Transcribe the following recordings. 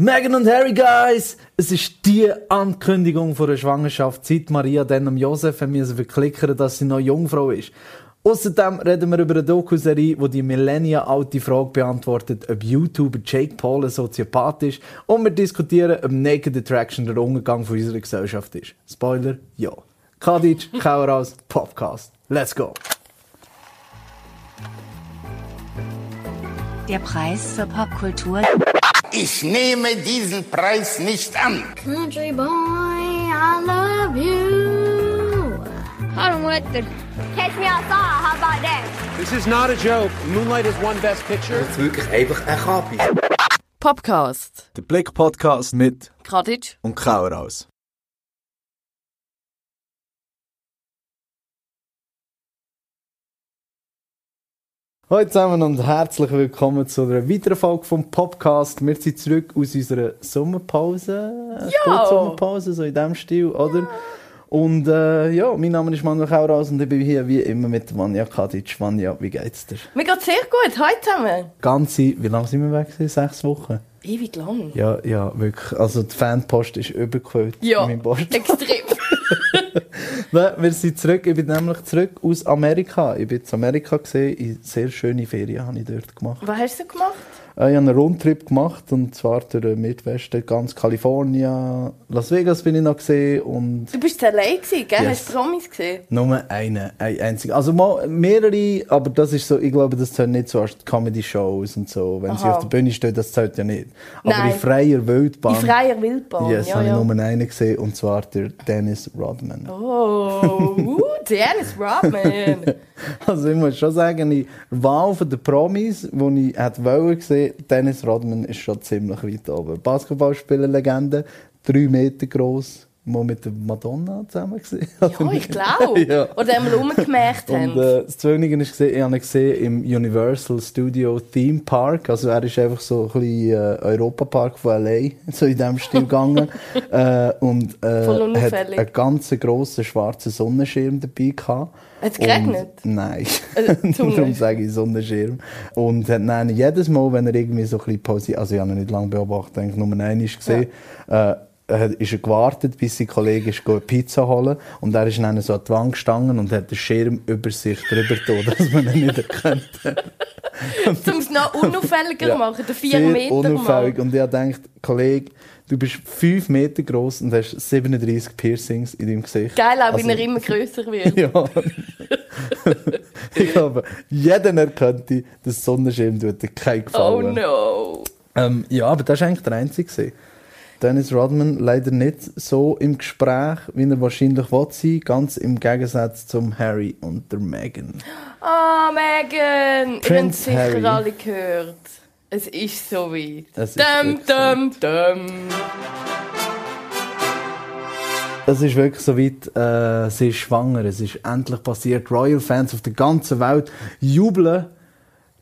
Megan und Harry, Guys! Es ist die Ankündigung von der Schwangerschaft, seit Maria dann am Josef verklickern dass sie noch Jungfrau ist. Außerdem reden wir über eine Doku-Serie, die die Millennia-alte Frage beantwortet, ob YouTuber Jake Paul ein Soziopath ist. Und wir diskutieren, ob Naked Attraction der Umgang von unserer Gesellschaft ist. Spoiler, ja. Kadic, Kaueraus, Podcast. Let's go! Der Preis für Popkultur. Ich nehme diesen Preis nicht an. Country boy, I love you. I don't like the Catch me outside, how about that? This is not a joke. Moonlight is one best picture. Das ist wirklich einfach ein Kapi. Podcast. Der Blick-Podcast mit Kadic. und Kaueraus. Hallo zusammen und herzlich willkommen zu einer weiteren Folge vom Podcast. Wir sind zurück aus unserer Sommerpause. Ja. Sommerpause, so in diesem Stil, oder? Und äh, ja, mein Name ist Manuel Kaueraus und ich bin hier wie immer mit Vanja Kadic. Vanja, wie geht's dir? Mir geht's sehr gut. Heute zusammen. Ganze, wie lange sind wir weg? gewesen? Sechs Wochen? Ewig lang. Ja, ja, wirklich. Also die Fanpost ist übergefüllt. Ja, extrem. Wir sind zurück. Ich bin nämlich zurück aus Amerika. Ich bin in Amerika gesehen. Sehr schöne Ferien habe ich dort gemacht. Was hast du gemacht? Äh, Ich habe einen Rundtrip gemacht und zwar durch den Midwesten, ganz Kalifornien, Las Vegas bin ich noch gesehen und Du bist allein gewesen, gell? Yes. Hast du Promis gesehen? nur eine, eine einzige. Also mal mehrere, aber das ist so, ich glaube, das zählt nicht so als Comedy-Shows und so. Wenn sie Aha. auf der Bühne stehen, das zählt ja nicht. Aber Nein. in freier Wildbahn. In freier Wildbahn. Yes, ja, habe ja. ich nur einen gesehen und zwar der Dennis Rodman. Oh, uh, Dennis Rodman. Also ich muss schon sagen, der Wahl den Promis, die ich hätte wollen sehen, Dennis Rodman ist schon ziemlich weit oben. Basketballspieler-Legende, drei Meter groß, mal mit der Madonna zusammen gesehen. Ja, ich glaube. Ja. Oder einmal rumgemerkt Und haben. äh, das Zwöllige ist gesehen, ich habe ihn gesehen im Universal Studio Theme Park. Also er ist einfach so ein bisschen äh, Europapark von LA, so in diesem Stil gegangen. äh, und Voll äh, hat einen ganz grossen schwarzen Sonnenschirm dabei gehabt. Hat es geregnet? Und, nein. Sonne. Darum sage ich Sonnenschirm. Und hat dann jedes Mal, wenn er irgendwie so ein bisschen pausiert, also ich habe ihn nicht lange beobachtet, eigentlich nur einmal gesehen, äh, hat- ist er gewartet, bis sein Kollege ist Pizza holen und er ist dann so an die Wand gestanden und hat den Schirm über sich drüber getan, dass man ihn nicht erkennt. Um es noch unauffälliger Ja. machen, den 4 Sehr Meter unauffällig. Mann. Und ich gedacht, Kollege, du bist 5 Meter groß und hast 37 Piercings in deinem Gesicht. Geil, auch Also- wenn er immer grösser wird. Ja. ich glaube, jeder erkannte, dass Sonnenschirm tut dir keinen Oh Gefallen. no. ähm, ja, aber das war eigentlich der einzige. gewesen. Dennis Rodman leider nicht so im Gespräch, wie er wahrscheinlich will sein, ganz im Gegensatz zum Harry und der Meghan. Ah, Megan! Ihr habt Prince sicher Harry. alle gehört. Es ist so weit. Es ist Dum, dum, dum. Es ist wirklich so weit, äh, sie ist schwanger, es ist endlich passiert. Royal Fans auf der ganzen Welt jubeln,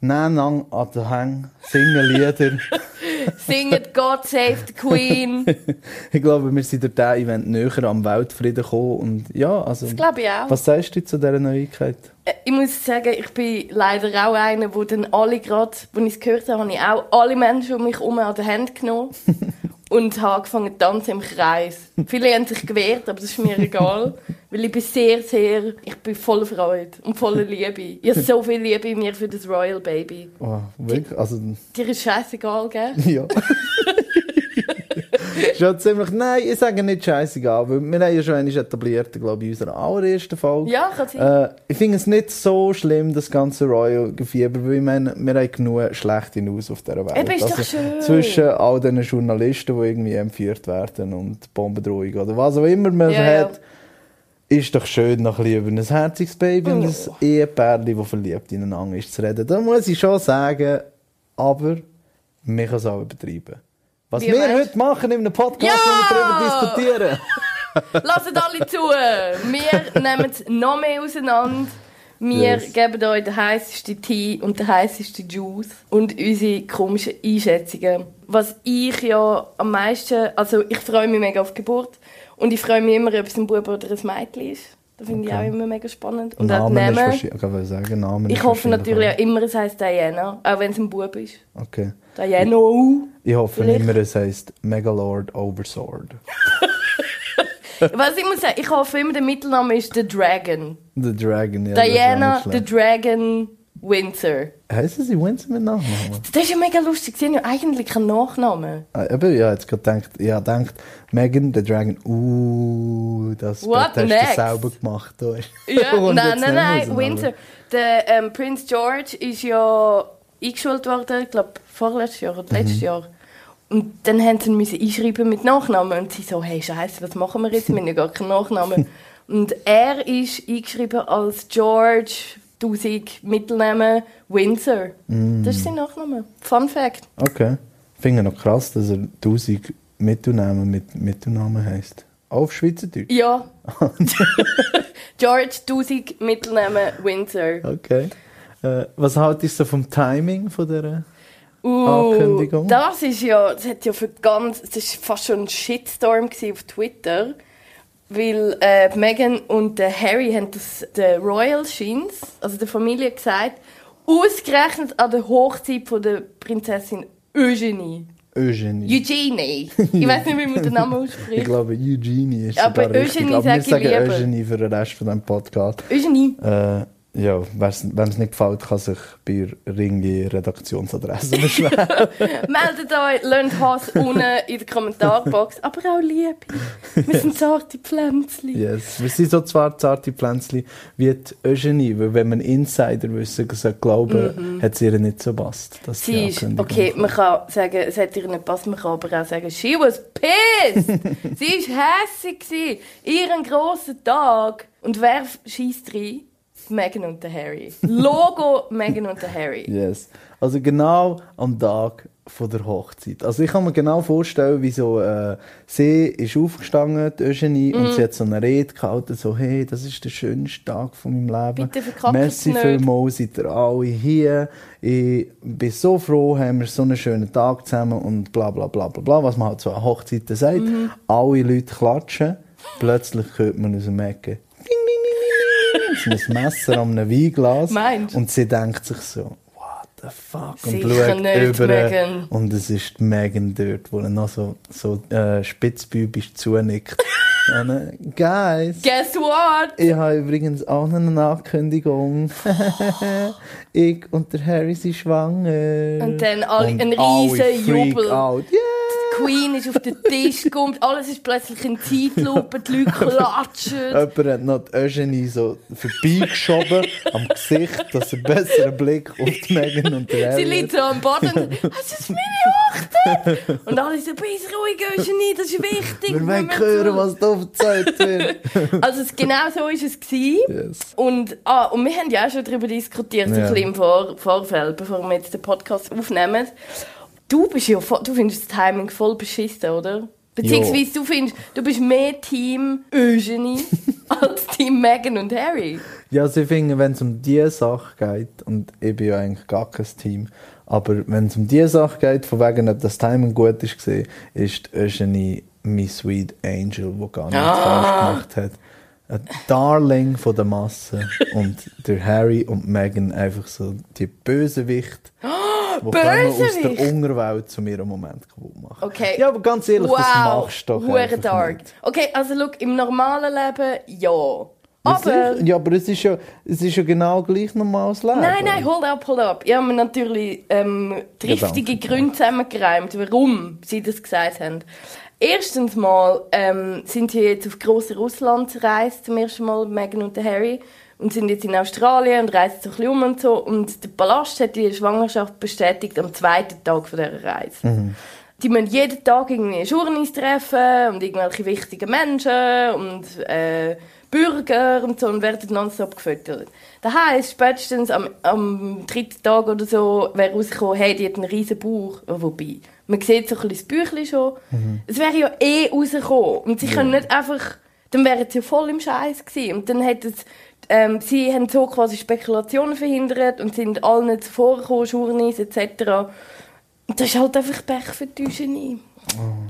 nehmen an den Hang, singen Lieder. Singet God Save the Queen. ich glaube, wir sind durch diesen Event näher am Weltfrieden gekommen. Und ja, also, Das glaube ich auch. was sagst du zu dieser Neuigkeit? Äh, Ich muss sagen, ich bin leider auch einer, wo dann alle gerade, als ich es gehört habe, habe ich auch alle Menschen um mich herum an die Hand genommen und habe angefangen zu tanzen im Kreis. Viele haben sich gewehrt, aber das ist mir egal, weil ich bin sehr, sehr, ich bin voller Freude und voller Liebe. Ich habe so viel Liebe in mir für das Royal Baby. Oh, wirklich? Also, Dir ist scheißegal, gell? ja. Schon ziemlich, nein, ich sage nicht scheißegal, weil wir haben ja schon einmal etabliert, glaube ich, in unserer allerersten Folge. Ja, kann sein. Äh, ich finde es nicht so schlimm, das ganze Royal-Gefieber, weil ich meine, wir haben genug schlechte News auf dieser Welt. Also, Eben, ist doch schön. Zwischen all diesen Journalisten, die irgendwie entführt werden und Bombendrohung oder was auch immer man Ja, ja. hat, ist doch schön, noch ein bisschen über ein herziges Baby und ein Ehepärchen, das verliebt ineinander ist, zu reden. Da muss ich schon sagen, aber man kann es auch übertreiben. Was Wie wir heute machen in einem Podcast, Ja! wo wir darüber diskutieren. Lasst alle zu! Wir nehmen es noch mehr auseinander. Wir Yes. geben euch den heißesten Tee und den heißesten Juice und unsere komischen Einschätzungen. Was ich ja am meisten, also ich freue mich mega auf die Geburt und ich freue mich immer, ob es ein Bub oder ein Mädchen ist. Das finde ich auch immer mega spannend. Und Namen die ist Namen. wahrscheinlich, ich sagen, Namen Ich hoffe natürlich auch immer, es heisst Diana, auch wenn es ein Bub ist. Okay. Diana. uh. Ich hoffe Vielleicht. immer, es heisst Megalord Oversword. Was ich muss sagen, ich hoffe immer, der Mittelname ist The Dragon. The Dragon, ja. Diana, The. Dragon Windsor. Heissen sie Windsor mit Nachnamen? Das ist ja mega lustig, sie haben ja eigentlich keinen Nachnamen. Ah, Aber ja, jetzt gerade gedacht, habe gedacht, Megan, the Dragon, uh, das What Bett hast next? du selber gemacht. Ja, nein, nein, nein, Windsor. Der ähm, Prince George ist ja eingeschult worden, ich glaube vorletztes Jahr oder letztes Jahr. Und dann haben sie ihn müssen einschreiben mit Nachnamen. Und sie so, hey Scheiße, was machen wir jetzt? Wir haben ja gar keinen Nachnamen. Und er ist eingeschrieben als George, 1000 Mittelnamen, Windsor. Das ist sein Nachname. Fun Fact. Okay. Finde ich noch krass, dass er 1000 Mittelnamen mit Mittelnamen heisst. Auf Schweizerdeutsch? Ja. George, 1000 Mittelnamen, Windsor. Okay. Äh, was haltest du vom Timing von dieser? Uh, Ankündigung? Das ist ja, das hat ja für ganz, das ist fast schon ein Shitstorm auf Twitter, weil äh, Meghan und der Harry haben das der Royal Shins, also der Familie gesagt, ausgerechnet an der Hochzeit von der Prinzessin Eugenie. Eugenie. Eugenie. Ich weiß nicht, wie man den Namen ich ausspricht. glaube, Eugenie ist Aber sogar richtig. Eugenie Aber wir sag ich sagen. Eugenie für den Rest von diesem Podcast. Eugenie. Äh, ja, wem es nicht gefällt, kann sich bei Ringi Redaktionsadresse beschweren. Meldet euch, lernt Hass unten in der Kommentarbox, aber auch Liebe. Wir sind zarte Pflänzchen. yes. Wir sind so zwar zarte Pflänzchen wie die Eugenie, weil wenn man Insiderwissen sollte glauben, hat sie ihr nicht so passt. dass. Sie ist, okay, man kann sagen, es hat ihr nicht gepasst, man kann aber auch sagen, she was pissed! sie war hässig, gewesen. ihren grossen Tag. Und wer schießt rein? Meghan und der Harry. Logo Meghan und der Harry. Yes. Also genau am Tag von der Hochzeit. Also ich kann mir genau vorstellen, wie so, äh, sie ist aufgestanden, die Eugenie, Mhm. und sie hat so eine Rede gehalten, so, hey, das ist der schönste Tag von meinem Leben. Bitte Merci vielmals, seid ihr alle hier. Ich bin so froh, haben wir so einen schönen Tag zusammen und bla bla bla bla bla, was man halt so an Hochzeiten sagt. Mhm. Alle Leute klatschen, plötzlich hört man aus dem Ecken, so ein Messer an einem Weinglas. Meinst? Und sie denkt sich so, what the fuck? Und Sicher schaut über. Und es ist die Megan dort, wo er noch so, so äh, spitzbübisch zunickt. Und, äh, Guys, Guess what? ich habe übrigens auch eine Ankündigung. ich und der Harry sind schwanger. Und dann alle- Und ein riesen Jubel. Out. Yeah! Die Queen ist auf den Tisch gekommen, alles ist plötzlich in Zeitlupe, die Leute klatschen. Jemand hat noch die Eugenie so vorbeigeschoben am Gesicht, dass er besseren Blick auf die Megan und der Harry Sie liegt so am Boden und es ist meine Hochzeit. Und alle so, bist ruhig, Eugenie, das ist wichtig. Wir wollen hören, was da erzählt wird. Also es, genau so war es. Yes. Und, ah, und wir haben ja auch schon darüber diskutiert, so Ja. ein bisschen im Vor Vorfeld, bevor wir jetzt den Podcast aufnehmen. Du bist ja, voll- du findest das Timing voll beschissen, oder? Beziehungsweise du findest, du bist mehr Team Eugenie als Team Meghan und Harry. Ja, also ich finde, wenn es um diese Sache geht, und ich bin ja eigentlich gar kein Team, aber wenn es um diese Sache geht, von wegen, ob das Timing gut ist, gesehen, ist Eugenie mein Sweet Angel, der gar nichts falsch gemacht hat. Ein Darling von der Masse. und der Harry und Meghan einfach so die Bösewicht, die kommen aus der Unterwelt zu mir im Moment kaputt machen. Okay. Ja, aber ganz ehrlich, das wow, machst du doch hure einfach dark. nicht. Okay, also look, im normalen Leben ja. Ja, Aber ja, aber es ist ja, es ist ja genau gleich normales Leben. Nein, nein, hold up, hold up. Ich habe mir natürlich ähm, triftige Gründe zusammengereimt, warum sie das gesagt haben. Erstens mal ähm, sind sie jetzt auf grosse Russlandreise zum ersten Mal, Meghan und Harry, und sind jetzt in Australien und reisen so ein bisschen um und so. Und der Palast hat die Schwangerschaft bestätigt am zweiten Tag von dieser Reise. Die müssen jeden Tag irgendwie Journeys treffen und irgendwelche wichtigen Menschen und äh, Bürger und so und werden nonstop gefüttert. Das heisst, spätestens am, am dritten Tag oder so wäre rausgekommen, hey, die hat einen riesen Bauch. Wobei, man sieht so ein bisschen das Büchlein schon. Es wäre ja eh rausgekommen. Und sie können nicht einfach, dann wären sie ja voll im Scheiß gewesen. Und dann hätten sie, ähm, sie haben so quasi Spekulationen verhindert und sind allen zuvor gekommen, Journeys etc. Und das ist halt einfach Pech für die Eugenie.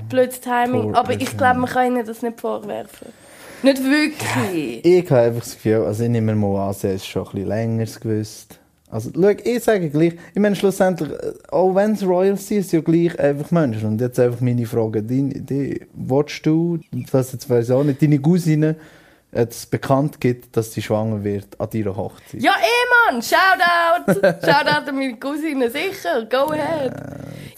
Blödes Timing. Aber ich glaube, man kann ihnen das nicht vorwerfen. Nicht wirklich. Ich habe einfach das Gefühl, also ich nehme mal an, sie ist schon ein bisschen länger gewusst. Also, schau, ich sage gleich, ich meine, schlussendlich, äh, auch wenn es Royals sind, sind ja gleich einfach Menschen. Und jetzt einfach meine Frage, die, die, willst du, das jetzt weiß ich auch nicht, deine Cousine, es bekannt gibt, dass sie schwanger wird an deiner Hochzeit? Ja, eh, Mann! Shoutout! Shoutout an meine Cousine, sicher! Go ahead!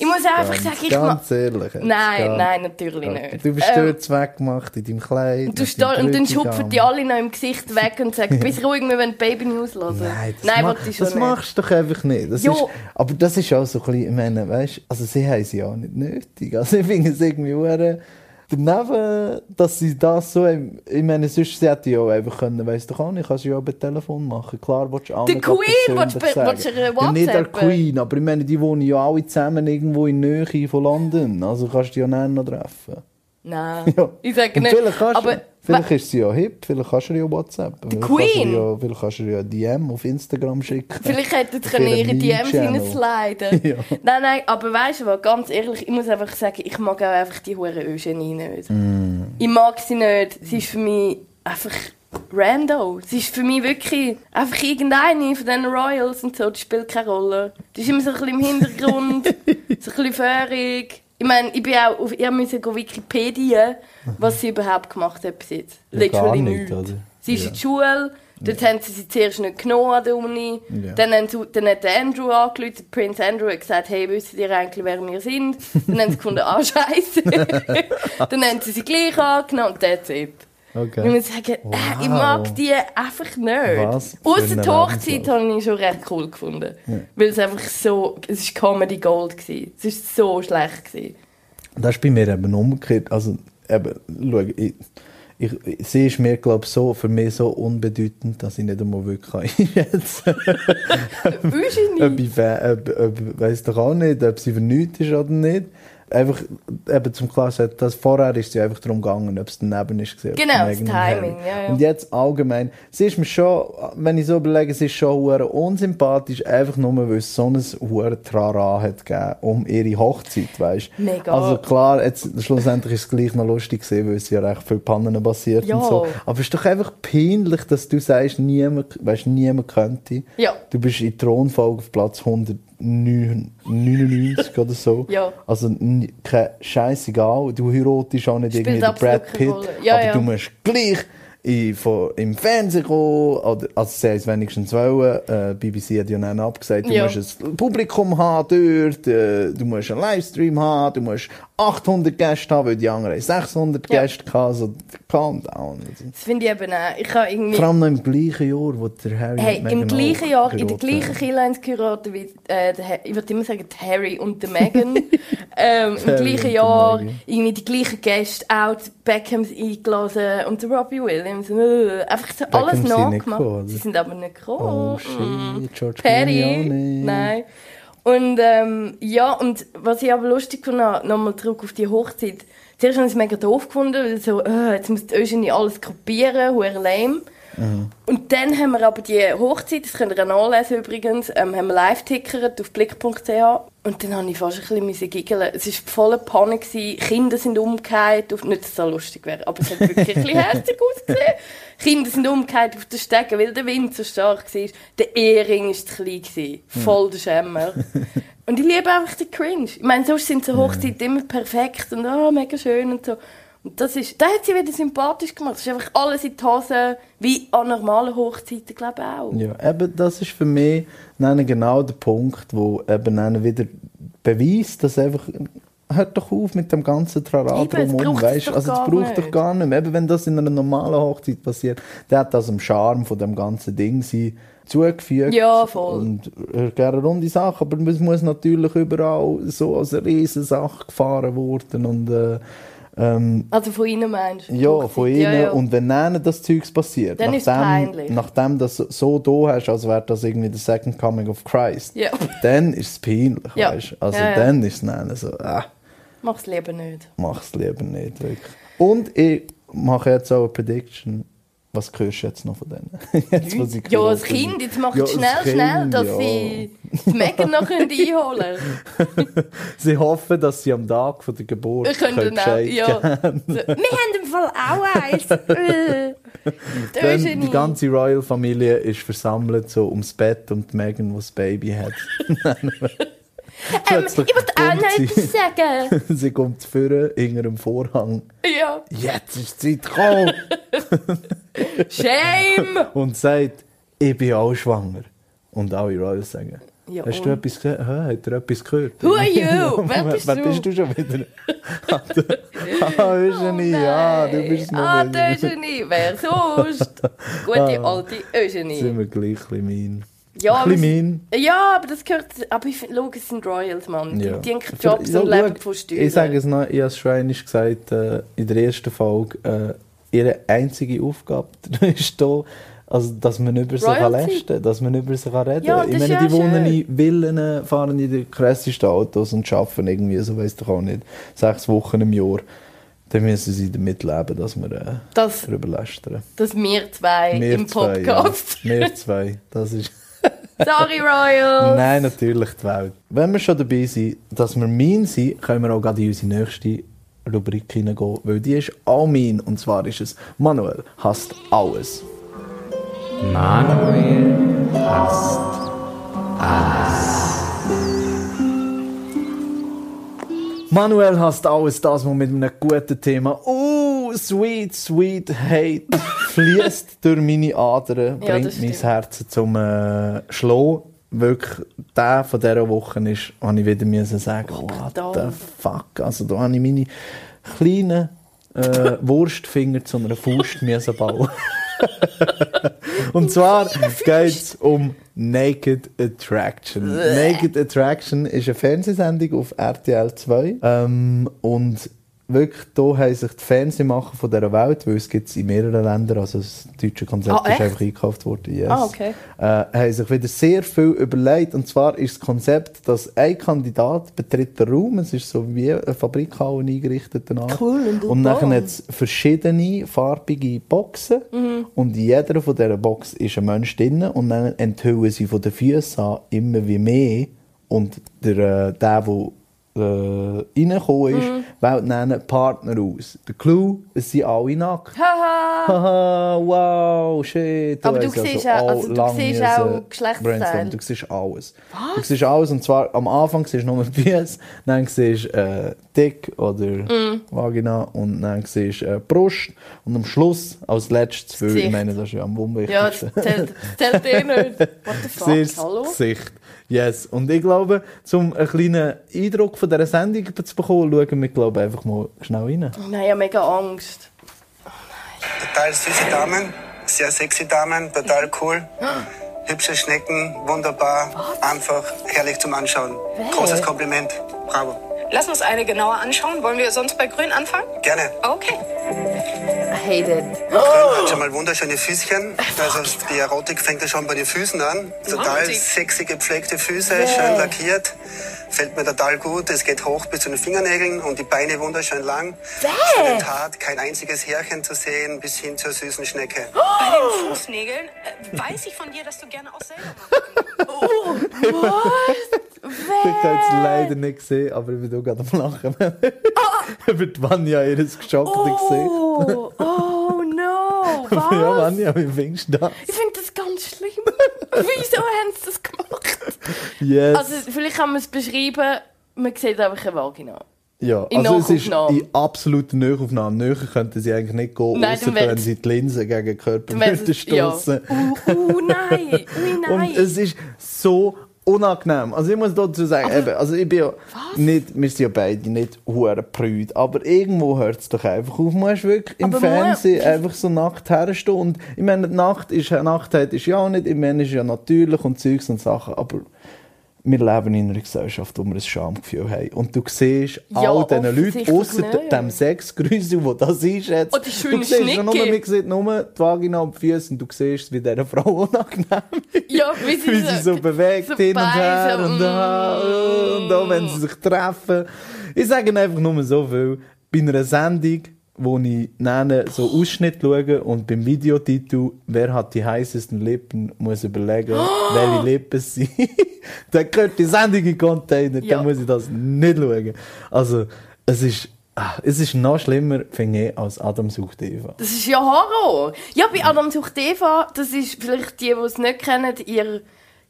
Ich muss einfach Ganz- sagen, ich. Ganz ehrlich. Nein, ganz- nein, natürlich nicht. Du bist Ähm, dort weggemacht in deinem Kleid. Und, du deinem und dann schupfen die alle noch im Gesicht weg und sagen, bist ruhig, wir wollen Baby News hören. Nein, das, Nein ma wollte ich schon das nicht. machst du doch einfach nicht. Das ist, aber das ist auch so ein bisschen, ich meine, weißt, also sie haben sie auch nicht nötig. Also ich finde es irgendwie hure daneben, dass sie das so, haben- ich meine, sonst sie hätte ja auch einfach können, weiss doch auch nicht, kannst du ja auch per Telefon machen. Klar, willst du auch Der nicht Queen, willst du du ihr Ja, nicht der WhatsAppen? Queen, aber ich meine, die wohnen ja alle zusammen irgendwo in der Nähe von London. Also kannst du die ja noch treffen. Nein, Ja. ich sage Und nicht. vielleicht kannst aber vielleicht ist sie ja hip, vielleicht kannst du ja WhatsApp. Vielleicht Queen? Kannst ja, vielleicht kannst du ja DM auf Instagram schicken. Vielleicht hätten Auf sie ihre DMs hineinsliden Ja. Nein, nein, aber weißt du was, ganz ehrlich, ich muss einfach sagen, ich mag auch einfach die hure Eugenie nicht. Mm. Ich mag sie nicht. Sie ist für mich einfach rando. Sie ist für mich wirklich einfach irgendeine von diesen Royals und so, die spielt keine Rolle. Die ist immer so ein bisschen im Hintergrund, so ein bisschen fährig. Ich meine, ich bin auch auf ihr müssen go Wikipedia, was sie überhaupt gemacht hat bis jetzt. Ja, Literally nicht, nichts. oder? Sie ist Ja. in die Schule, dort haben sie sie zuerst nicht genommen an der Uni. Ja. Dann, haben sie, dann hat der Andrew angerufen, Prince Andrew hat gesagt, hey, wisst ihr eigentlich, wer wir sind? Dann haben sie gefunden, ah, scheiße. dann haben sie sie gleich angenommen und that's it. Okay. Ich muss sagen, äh, ich mag die einfach nicht. Ein die Hochzeit habe ich schon recht cool gefunden. Weil es einfach so, es war Comedy Gold. Gewesen. Es war so schlecht. Gewesen. Das ist bei mir eben umgekehrt. Also, eben, schau, ich, ich, ich, sie ist mir, glaube ich, so, für mich so unbedeutend, dass ich nicht einmal wirklich einschätzen kann. Eugenie. ob ich, ob, ob, weiss doch auch nicht, ob sie vernünftig ist oder nicht. Einfach, eben zum Klarstellen, dass vorher ist sie einfach darum gegangen, ob es daneben ist. gewesen, Genau, es das. Timing, ja, ja. Und jetzt allgemein, sie ist mir schon, wenn ich so überlege, sie ist schon unsympathisch, einfach nur, weil es so ein hure Trara hat gegeben, um ihre Hochzeit, weißt Mega. Also klar, jetzt, schlussendlich ist es gleich noch lustig gewesen, weil es ja recht viele Pannen passiert Ja. und so. Aber es ist doch einfach peinlich, dass du sagst, niemand, weißt, niemand könnte. Ja. Du bist in Thronfolge auf Platz 199 oder so. Ja. Also kein scheißegal. Du heiratest auch nicht Spielt irgendwie den Brad Pitt. Ja, aber ja. du musst gleich in, von, im Fernsehen kommen. Oder, also sie haben es wenigstens wollen. Äh, BBC hat ja dann abgesagt, du musst ein Publikum haben dort, äh, du musst einen Livestream haben, du musst 800 Gäste haben, weil die anderen haben 600 Ja. Gäste hatten. Also calm down. Also, Das finde ich eben auch. Ich habe irgendwie... vor allem noch im gleichen Jahr, wo der Harry Hey, im gleichen Jahr, in der gleichen. Kirche geheiratet wie, äh, der, ich würde immer sagen, Harry und der Meghan. ähm, Im gleichen Jahr, irgendwie die gleichen Gäste, auch die Beckhams eingeladen und der Robbie Williams. Äh, einfach so alles nachgemacht. Sie sind aber nicht gekommen. Oh shit, George nicht. nein. Und ähm, ja, und was ich aber lustig fand, nochmal zurück auf die Hochzeit. Zuerst habe ich es mega doof gefunden, weil so, äh, jetzt muss die Eugenie alles kopieren, hure lame. Und dann haben wir aber die Hochzeit, das könnt ihr auch nachlesen übrigens, ähm, haben wir live tickert auf blick.ch und dann habe ich fast ein bisschen müssen giggeln. Es war voller Panik, gewesen. Kinder sind umgekehrt, nicht, dass es so lustig wäre, aber es hat wirklich ein bisschen herzig ausgesehen. Kinder sind umgekehrt auf den Stegen, weil der Wind so stark war. Der Ehering war zu klein, gewesen. voll der Schämmer. Und ich liebe einfach den Cringe. Ich meine, sonst sind so Hochzeiten immer perfekt und oh, mega schön und so. Und das ist, da hat sie wieder sympathisch gemacht. Es ist einfach alles in die Hose, wie an normalen Hochzeiten, glaube ich auch. Ja, eben, das ist für mich dann genau der Punkt, wo eben dann wieder beweist, dass einfach hört doch auf mit dem ganzen Trara drumherum, weißt Also, es gar braucht doch gar nicht mehr. Eben, wenn das in einer normalen Hochzeit passiert, der hat das am Charme von dem ganzen Ding sie zugefügt. Ja, voll. Und äh, gerne runde Sache, aber es muss natürlich überall so als eine riesen Sache gefahren worden und äh, ähm, Also von ihnen meinst du? ja, von ihnen. Ja, ja. Und wenn ihnen das Zeugs passiert, Dann ist nachdem, peinlich. nachdem das so da hast, als wäre das irgendwie der Second Coming of Christ, Ja. dann ist es peinlich, weißt Also Ja, ja. dann ist es dann so, ah, Mach's lieber nicht. mach's lieber nicht, wirklich. Und ich mache jetzt auch eine Prediction, was hörst du jetzt noch von denen? jetzt, wo sie Ja, das. Kind, jetzt macht Ja, schnell, schnell, Kind, dass ja. sie die Megan noch einholen können. Sie hoffen, dass sie am Tag von der Geburt Wir können können auch, ja. wir haben im Fall auch eins. Äh, Dann die ganze Royal-Familie ist versammelt so ums Bett und Megan, die das Baby hat. Ähm, ich wollte auch noch etwas sagen. sie kommt vorne hinter dem Vorhang. Ja. Jetzt ist die Zeit gekommen! Shame! und sagt, ich bin auch schwanger. Und alle Royals sagen, Ja, hast du etwas gehört? Hat er etwas gehört? Who are you? Wer bist Wer du? bist du schon wieder? ah, Eugenie, ja, du bist noch Ah, die Eugenie. Wer sonst? Gute alte Sind Eugenie. wir gleich ein bisschen mean. Ja, ein aber, bisschen mean. ja, aber das gehört... Aber ich finde, schau, es sind Royals, Mann. Ja. Die, die haben Jobs Ja, und leben von Steuern. Ich sage es noch, ich habe einmal gesagt äh, in der ersten Folge, äh, ihre einzige Aufgabe ist da, also, dass man über sie kann lästern dass man über sie kann reden Ja, Ich das meine, ja die wohnen schön. in Villen, fahren in den krassesten Autos und arbeiten irgendwie, so weiss doch auch nicht, sechs Wochen im Jahr. Dann müssen sie damit leben, dass wir äh, dass, darüber lästern. dass wir zwei Wir im zwei, Podcast... Ja. Wir zwei, das ist... Sorry, Royals! Nein, natürlich die Welt. Wenn wir schon dabei sind, dass wir mean sind, können wir auch gerade in unsere nächste Rubrik hineingehen, weil die ist auch mean. Und zwar ist es Manuel hasst alles. Manuel hasst Manuel hasst alles, das, was mit einem guten Thema oh, sweet, sweet hate fließt durch meine Adern, Ja, bringt das mein. Herz zum äh, Schlagen. Wirklich, der von dieser Woche ist, habe ich wieder müssen sagen, what da. the fuck. Also da habe ich meine kleinen äh, Wurstfinger zu einer Faust müssen bauen. Und zwar geht es um Naked Attraction. Naked Attraction ist eine Fernsehsendung auf RTL 2. Ähm, und wirklich, da haben sich die Fernsehmacher von dieser Welt, weil es gibt es in mehreren Ländern, also das deutsche Konzept Ah, ist einfach eingekauft worden, yes. Ah, okay. äh, haben sich wieder sehr viel überlegt. Und zwar ist das Konzept, dass ein Kandidat betritt den Raum, es ist so wie eine Fabrikhalle eingerichtet danach. Cool, und und nachher hat es verschiedene farbige Boxen Mhm. und in jeder von dieser Box ist ein Mensch drin und dann enthüllen sie von den Füßen an immer wie mehr und der, äh, der, der äh, reingekommen ist, Mhm. wählt dann Partner aus. Der Clou, es sind alle nackt. Haha! Haha, wow, shit. Aber du siehst auch- also du siehst auch Geschlechtsteile. Du siehst alles. Du siehst alles und zwar am Anfang siehst du nur die Füße, dann siehst du äh, Dick oder Mm. Vagina und dann siehst du äh, Brust und am Schluss als letztes, weil ich meine, das ist ja am Ja, das unwichtigsten, zählt, zählt eh nicht. What the fuck, hallo? Gesicht. Yes. Und ich glaube, um einen kleinen Eindruck von dieser Sendung zu bekommen, schauen wir glaube ich, einfach mal schnell rein. Nein, ich habe mega Angst. Total süße Damen, sehr sexy Damen, total cool. Hübsche Schnecken, wunderbar, einfach herrlich zum Anschauen. Großes Kompliment, bravo. Lass uns eine genauer anschauen. Wollen wir sonst bei Grün anfangen? Gerne. Okay. I hate it. Grün hat schon mal wunderschöne Füßchen. Also die Erotik fängt ja schon bei den Füßen an. Total sexy gepflegte Füße, schön lackiert. Fällt mir total gut. Es geht hoch bis zu den Fingernägeln und die Beine wunderschön lang. Schön hart, kein einziges Härchen zu sehen, bis hin zur süßen Schnecke. Bei den Fußnägeln äh, weiß ich von dir, dass du gerne auch selber machst. Ich habe es leider nicht gesehen, aber ich bin auch gerade am Lachen. Über die Vanja ihres geschockten Gesicht. Oh, oh no, was? Ja, Vanja, wie findest du das? Ich finde das ganz schlimm. Wieso haben sie das gemacht? Yes. Also, vielleicht kann man es beschreiben, man sieht einfach eine Vagina. ja, in also es ist Nachaufnahme. in absoluter Nähaufnahme. Näher könnten sie eigentlich nicht gehen, Nein, außer dann wenn sie die Linse gegen den Körper würden stossen. Ja. Uh, uh, nein, nein. Und es ist so unangenehm. Also ich muss dazu sagen, eben, also ich bin ja nicht, wir sind ja beide nicht hure prüd, aber irgendwo hört es doch einfach auf. Man ist wirklich im Aber Fernsehen Mo- einfach so nackt herstehen und ich meine, Nacht ist, Nacktheit ist ja auch nicht, ich meine, ist ja natürlich und Zeugs und Sachen, aber wir leben in einer Gesellschaft, wo wir ein Schamgefühl haben. Und du siehst Ja, all diesen Leuten, außer dem Sexgrüsel, wo das ist jetzt, Oh, die du siehst ja nur, man sieht nur die Vagina und die Füße und du siehst, wie dieser Frau unangenehm ist ja, wie sie, wie sie so bewegt so hin und her und da und da, wenn sie sich treffen. Ich sage einfach nur so viel. Bei einer Sendung, wo ich nenne, so Ausschnitt schaue und beim Videotitel, wer hat die heißesten Lippen, muss überlegen, welche Lippen sind. dann gehört die Sendung in Container, Ja. dann muss ich das nicht schauen. Also, es ist, ah, es ist noch schlimmer, finde ich, als Adam sucht Eva. Das ist ja Horror. Ja, bei Adam sucht Eva, das ist vielleicht die, die es nicht kennen, ihr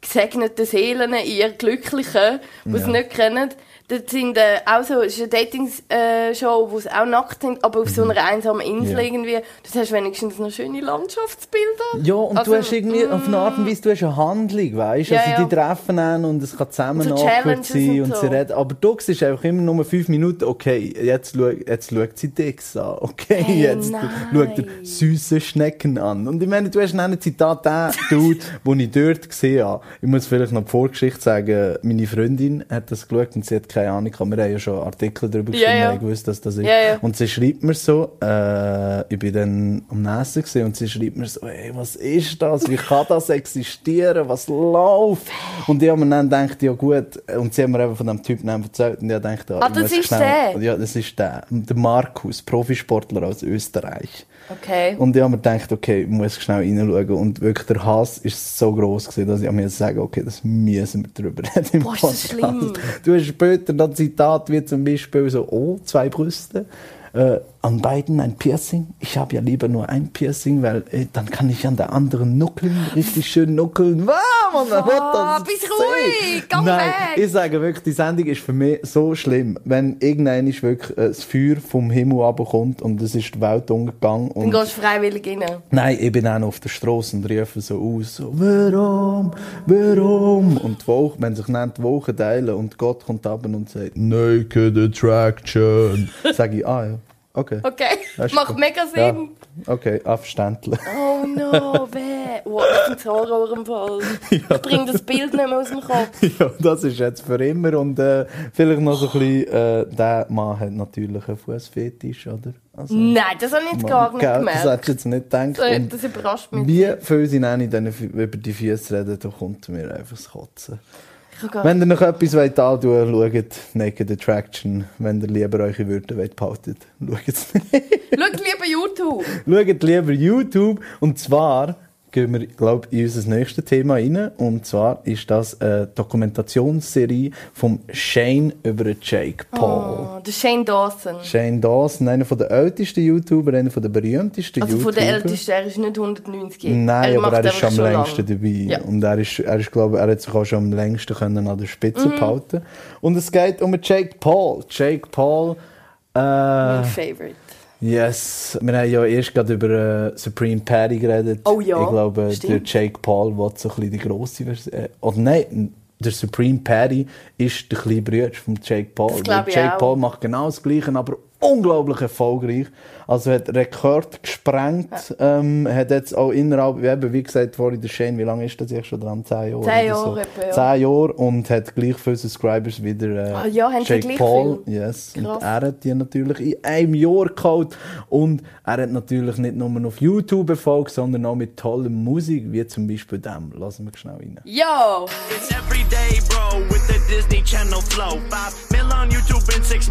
gesegnete Seelen, ihr Glücklichen, die es Ja. nicht kennen. Das sind äh, auch so, es ist eine Dating-Show, wo es auch nackt sind, aber auf so einer einsamen Insel Mhm. Ja. irgendwie. Das hast wenigstens noch schöne Landschaftsbilder. Ja, und Also, du hast irgendwie auf eine Art und Weise, du hast eine Handlung, weißt du? Ja, also, ja. die treffen einen und es kann zusammen So awkward sein und so. sie reden. Aber du siehst einfach immer nur fünf Minuten, okay, jetzt, schau, jetzt schaut sie Dix an, okay, Hey, jetzt nein. schaut er süße Schnecken an. Und ich meine, du hast noch ein Zitat, der Dude, den ich dort gesehen habe. Ich muss vielleicht noch die Vorgeschichte sagen, meine Freundin hat das geschaut und sie hat keine Ahnung, aber wir haben ja schon Artikel darüber Ja, geschrieben, ja. wir haben gewusst, dass das ist. Ja, ja. Und sie schreibt mir so, äh, ich bin dann am Nächsten gesehen und sie schreibt mir so, ey, was ist das? Wie kann das existieren? Was läuft? Und ich habe mir dann gedacht, ja gut, und sie haben mir eben von dem Typen erzählt und ich habe gedacht, Ah, ich das ist der? Ja, das ist der. Der Markus, Profisportler aus Österreich. Okay. Und ich habe mir gedacht, okay, ich muss schnell reinschauen. Und wirklich, der Hass ist so gross gewesen, dass ich mir sagen okay, das müssen wir drüber reden im Boah, ist das schlimm. Du hast später noch Zitat wie zum Beispiel so, oh, zwei Brüste. Äh, an beiden ein Piercing. Ich habe ja lieber nur ein Piercing, weil äh, dann kann ich an der anderen nuckeln, richtig schön nuckeln. Wow, man, man will das bist ruhig, geh Nein, weg. ich sage wirklich, die Sendung ist für mich so schlimm, wenn irgendein ist wirklich äh, das Feuer vom Himmel runterkommt und es ist die Welt umgegangen Dann und gehst du freiwillig rein. Nein, ich bin auch noch auf der Straße und rufe so aus, so, warum, warum? Und die Woche, wenn sich dann die Wochen teilen und Gott kommt ab und sagt, Naked Attraction, sage ich, ah ja, okay. Okay, Das ist macht gut. mega Sinn. Ja, okay, verständlich. Oh no, weh. Wow, das ist ein Horror im Fall. Ich bring das Bild nicht mehr aus dem Kopf. ja, das ist jetzt für immer und äh, vielleicht noch so ein bisschen, äh, der Mann hat natürlich einen Fußfetisch, oder? Also, Nein, das habe ich jetzt gar nicht Gell, Das gemerkt. hättest du jetzt nicht gedacht. Und das überrascht mich. wie viel sie dann über die Füße reden, da kommt mir einfach das Kotzen. Gar Wenn ihr noch etwas wollt antun wollt, schaut Naked Attraction. Wenn ihr lieber eure Wörter wollt behalten, schaut es nicht. Schaut lieber YouTube. schaut lieber YouTube. Und zwar gehen wir, glaube ich, in unser nächstes Thema rein. Und zwar ist das eine Dokumentationsserie vom Shane über Jake Paul. Oh, der Shane Dawson. Shane Dawson, einer der ältesten YouTuber, einer der berühmtesten Also YouTuber. von der Ältesten, er ist nicht 190 Nein, aber macht er ist einfach am schon längsten lang. dabei. Ja. Und er ist, er ist, glaube er hat sich auch schon am längsten können an der Spitze Mhm. behalten. Und es geht um Jake Paul. Jake Paul, Mein äh, Favorite. Yes. Wir haben ja erst gerade über äh, Supreme Patty geredet. Oh ja, Ich glaube, der stimmt. Jake Paul will so ein bisschen die grosse Version. Äh, oder nein, der Supreme Patty ist der kleine Bruder von Jake Paul. Das Der Jake. Paul macht genau das Gleiche, aber unglaublich erfolgreich. Also hat Rekord gesprengt, ähm, hat jetzt auch innerhalb, wie eben, wie gesagt vorhin, der Shane, wie lange ist das jetzt schon dran? Zehn Jahre? Zehn Jahre so. etwa, ja. Zehn Jahre und hat gleich viele Subscribers wie der äh, Ah ja, haben sie Jake gleich Paul. viel? Yes. Und Krass. er hat die natürlich in einem Jahr geholt und er hat natürlich nicht nur auf YouTube Erfolg, sondern auch mit toller Musik, wie zum Beispiel dem. Lassen wir schnell rein. Ja! It's every day, bro, with the Disney Channel flow. Five mil on YouTube in six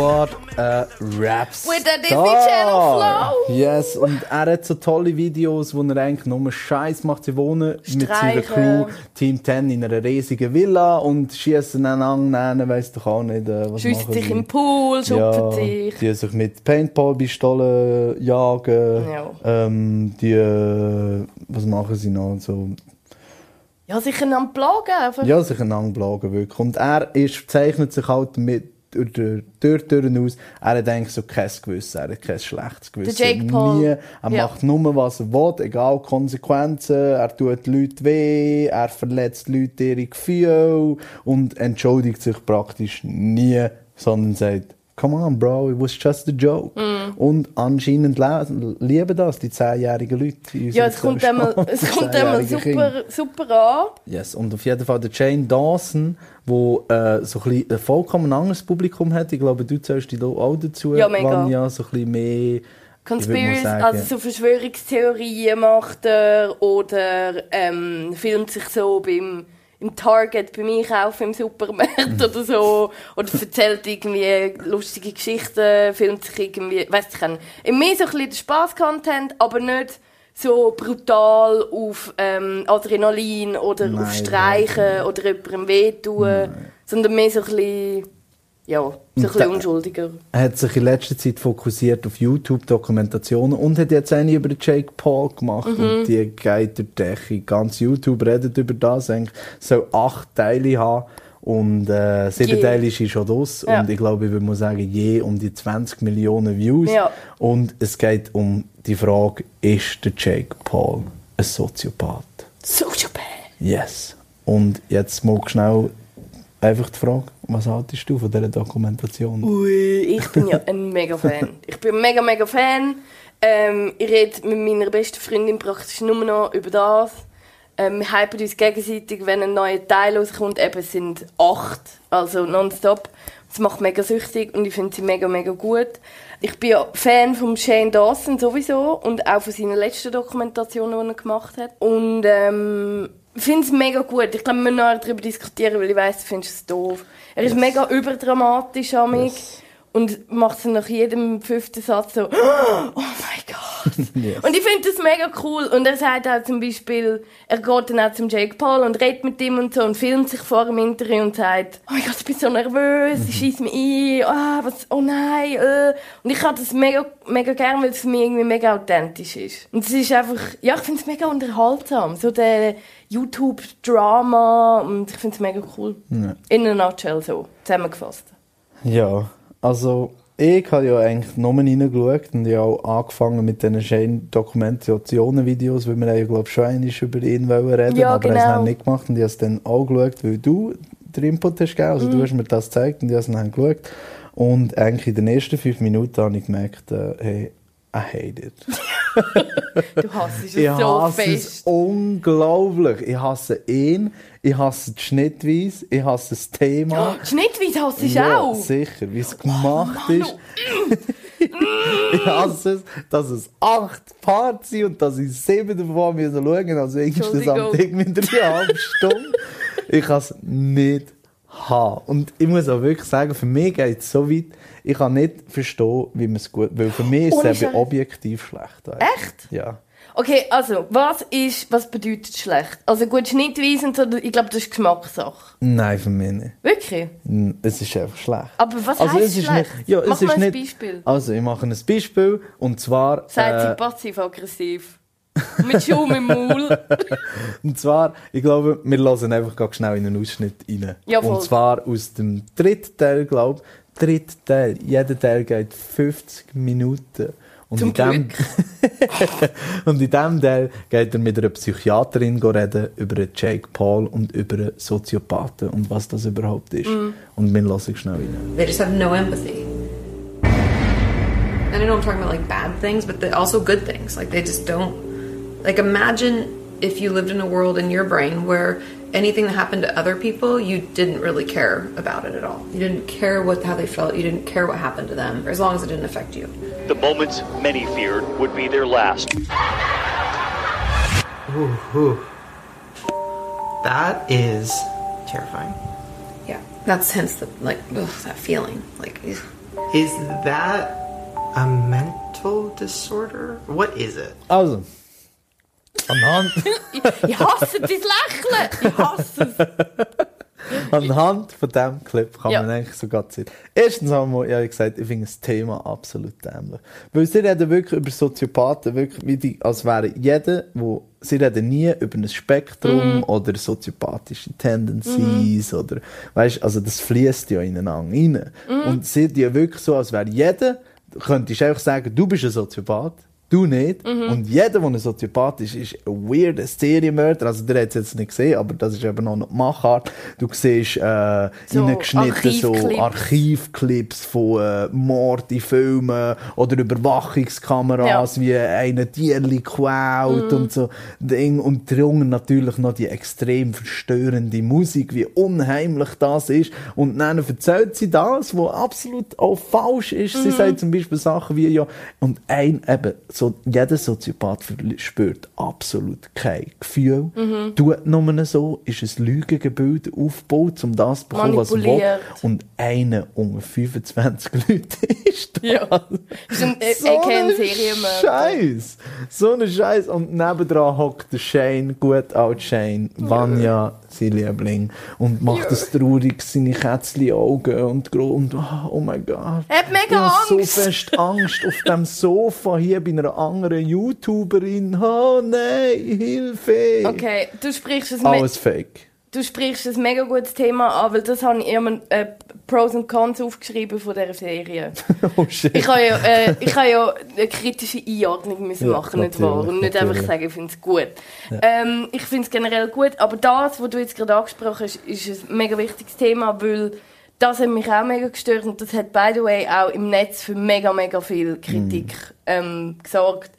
What a rap With the Disney Channel Flow. Yes, und er hat so tolle Videos, wo er eigentlich nur Scheiß macht. Sie wohnen mit seiner. Crew, Team 10, in einer riesigen Villa und schießen einander, weiss doch auch nicht, äh, was machen sich im Pool, schupfen sich. Die sich mit Paintball-Pistolen jagen. Ja. Ähm, die, äh, was machen sie noch? So, Ja, sicher am Plagen. Einfach. ja, sich einander blagen wirklich. Und er ist, zeichnet sich halt mit durch die Türen aus. Er hat eigentlich so kein Gewissen, er hat kein schlechtes Gewissen. Der Jake Paul. Nie. Er Ja. macht nur, was er will, egal Konsequenzen. Er tut Leute weh, er verletzt Leute ihre Gefühle und entschuldigt sich praktisch nie, sondern sagt, Come on, bro, it was just a joke. Mm. Und anscheinend lieben das die zehnjährigen Leute. Ja, es kommt einmal, es kommt Kinder. super, super an. Yes, und auf jeden Fall der Jane Dawson, wo äh, so ein, bisschen ein vollkommen anderes Publikum hat. Ich glaube, du zählst dich auch dazu, Ja, mega. Vanja, so ein bisschen mehr Conspiracy, also so Verschwörungstheorien macht er oder ähm, filmt sich so beim im Target beim Einkaufen im Supermarkt oder so. Oder erzählt irgendwie lustige Geschichten, filmt sich irgendwie, weiss ich nicht, mehr so ein bisschen Spaß-Content, aber nicht so brutal auf ähm, Adrenalin oder Nein, auf Streichen oder jemandem wehtun, sondern mehr so ein bisschen, ja, ein bisschen unschuldiger. Er hat sich in letzter Zeit fokussiert auf YouTube-Dokumentationen und hat jetzt eine über Jake Paul gemacht. Mhm. Und die geht durch die Decke. Ganz YouTube redet über das. Eigentlich soll acht Teile haben. Und äh, sieben Je. Teile ist schon los. Ja. Und ich glaube, ich würde mal sagen, je um die 20 Millionen Views. Ja. Und es geht um die Frage, ist der Jake Paul ein Soziopath? Sociopath. Yes. Und jetzt mal schnell einfach die Frage, was haltest du von dieser Dokumentation? Ui, ich bin ja ein mega Fan. Ich bin mega, mega Fan. Ähm, ich rede mit meiner besten Freundin praktisch nur noch über das. Ähm, wir hypen uns gegenseitig, wenn ein neuer Teil rauskommt. Eben sind acht, also nonstop. Das macht mega süchtig und ich finde sie mega, mega gut. Ich bin ja Fan von Shane Dawson sowieso und auch von seinen letzten Dokumentationen, die er gemacht hat. Und ähm, finde es mega gut. Ich glaube, wir müssen nachher darüber diskutieren, weil ich weiss, du findest es doof. Er ist mega überdramatisch amig und macht dann nach jedem fünften Satz so «Oh mein Gott!» Und ich finde das mega cool. Und er sagt auch zum Beispiel, er geht dann auch zum Jake Paul und redet mit ihm und so und filmt sich vor dem Interview und sagt «Oh mein Gott, ich bin so nervös, ich schieße mich ein, ah, was, oh nein!» äh. Und ich habe das mega, mega gern, weil es für mich irgendwie mega authentisch ist. Und es ist einfach, ja, ich finde es mega unterhaltsam. So der YouTube-Drama und ich finde es mega cool. Ja. In a nutshell so, zusammengefasst. Ja, also ich habe ja eigentlich nur reingeschaut und ich habe auch angefangen mit diesen schönen Dokumentationen-Videos, weil wir ja glaube ich schon einmal über ihn wollen reden Ja, aber er hat es genau. nicht gemacht und ich habe es dann auch geschaut, weil du den Input hast gegeben, also Mhm. du hast mir das gezeigt und ich habe es dann geschaut und eigentlich in den ersten fünf Minuten habe ich gemerkt, äh, hey, I hate it. Du hasst es Ich so hasse es fest. unglaublich. Ich hasse ihn, ich hasse die Schnittweise, ich hasse das Thema. Oh, Schnittweise hasst du ja, auch. sicher, wie es gemacht Manu. ist. ich hasse es, dass es acht Parts sind und dass ich sieben davon müssen schauen. Also wenigstens am. Tag mit einer halben Stunde. Ich kann es nicht haben. Und ich muss auch wirklich sagen, für mich geht es so weit, ich kann nicht verstehen, wie man es gut... Weil für mich ist es eben objektiv schlecht. weißt. Echt? Ja. Okay, also, was ist, was bedeutet schlecht? Also gut, Schnittweise und so, ich glaube, das ist Geschmackssache. Nein, für mich nicht. Wirklich? Es ist einfach schlecht. Aber was Also, ist schlecht? Nicht, ja, Mach es ist mal ein nicht, Beispiel. Also, ich mache ein Beispiel. Und zwar... Sie äh, passiv-aggressiv. Mit Schaum im Maul. Und zwar, ich glaube, wir hören einfach ganz schnell in einen Ausschnitt rein. Ja, voll. Und zwar aus dem dritten Teil, glaube ich. Dritter Teil. Jeder Teil geht 50 Minuten. Und Zum in dem, und in diesem Teil geht er mit einer Psychiaterin reden über Jake Paul und über Soziopathen und was das überhaupt ist. Mm. Und wir hören schnell rein. They just have no empathy. And I know I'm talking about like bad things, but also good things. Like they just don't. Like imagine if you lived in a world in your brain where anything that happened to other people, you didn't really care about it at all. You didn't care what how they felt. You didn't care what happened to them, as long as it didn't affect you. The moments many feared would be their last. That is terrifying. Yeah, that's hence the like ugh, that feeling. Like ugh. Is that a mental disorder? What is it? Also, anhand, Ich hasse dein Lächeln. Ich hasse es. anhand von diesem Clip kann Ja. man eigentlich sogar sehen. Erstens einmal, ja, ich gesagt, ich finde das Thema absolut dämlich. Weil sie reden wirklich über Soziopathen, wirklich wie die, als wäre jeder, wo, sie reden nie über ein Spektrum Mhm. oder soziopathische Tendencies oder, weißt, also das fließt ja ineinander rein. Mhm. Und sie die wirklich so, als wäre jeder, könntest du einfach sagen, du bist ein Soziopath. Du nicht. Mhm. Und jeder, der ein Soziopath ist, ist ein weirder Serienmörder. Also, der hat es jetzt nicht gesehen, aber das ist eben noch eine Machart. Du siehst äh, So reingeschnitten so Archivclips. Von äh, Mord in Filmen oder Überwachungskameras, wie einer Tierli quält Mhm. und so Ding. Und drungen natürlich noch die extrem verstörende Musik, wie unheimlich das ist. Und dann erzählt sie das, was absolut auch falsch ist. Sie Mhm. sagt zum Beispiel Sachen wie ja, und ein, eben, so, jeder Soziopath spürt absolut kein Gefühl. Mhm. Tut nur so, ist ein Lügengebild aufgebaut, um das zu bekommen, was er will. Und einer unter 25 Leute ist das. Ja. Ist ein, So aka ein ein Serienmörder. Scheiß. So ein Scheiß. Und nebendran hockt der Shane, gut alt Shane, Vanya, sein Liebling, und macht das traurig, seine Kätzchen Augen und, und oh, oh mein Gott. Er hat mega Angst. so fest Angst auf dem Sofa hier bei einer anderen YouTuberin. Oh nein, Hilfe. Okay, du sprichst es Alles fake. Du sprichst ein mega gutes Thema an, weil das habe ich immer äh, Pros und Cons aufgeschrieben von dieser Serie. Oh shit. Ich habe ja, äh, ich habe ja eine kritische Einordnung müssen Ja, machen, nicht wahr? Und nicht einfach sagen, ich finde es gut. Ja. Ähm, ich finde es generell gut, aber das, was du jetzt gerade angesprochen hast, ist ein mega wichtiges Thema, weil das hat mich auch mega gestört und das hat, by the way, auch im Netz für mega, mega viel Kritik ähm, gesorgt.